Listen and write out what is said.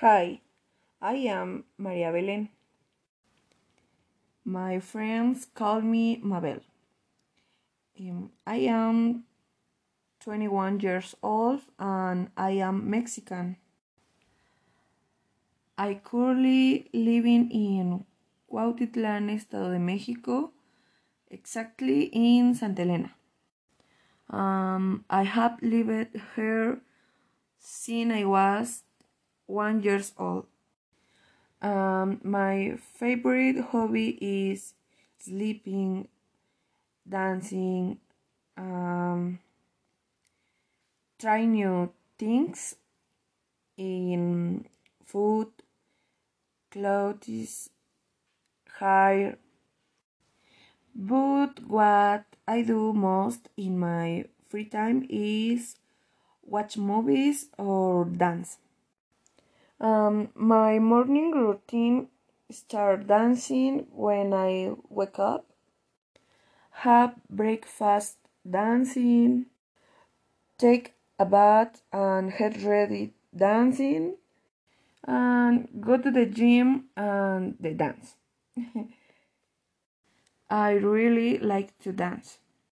Hi, I am Maria Belén. My friends call me Mabel. Um, I am 21 years old and I am Mexican. I currently living in Cuautitlán, Estado de Mexico, exactly in Santa Elena. Um, I have lived here since I was one years old. Um, my favorite hobby is sleeping, dancing, um, trying new things in food, clothes, hair. But what I do most in my free time is watch movies or dance. Um, my morning routine start dancing when I wake up, have breakfast dancing, take a bath and get ready dancing, and go to the gym and the dance. I really like to dance.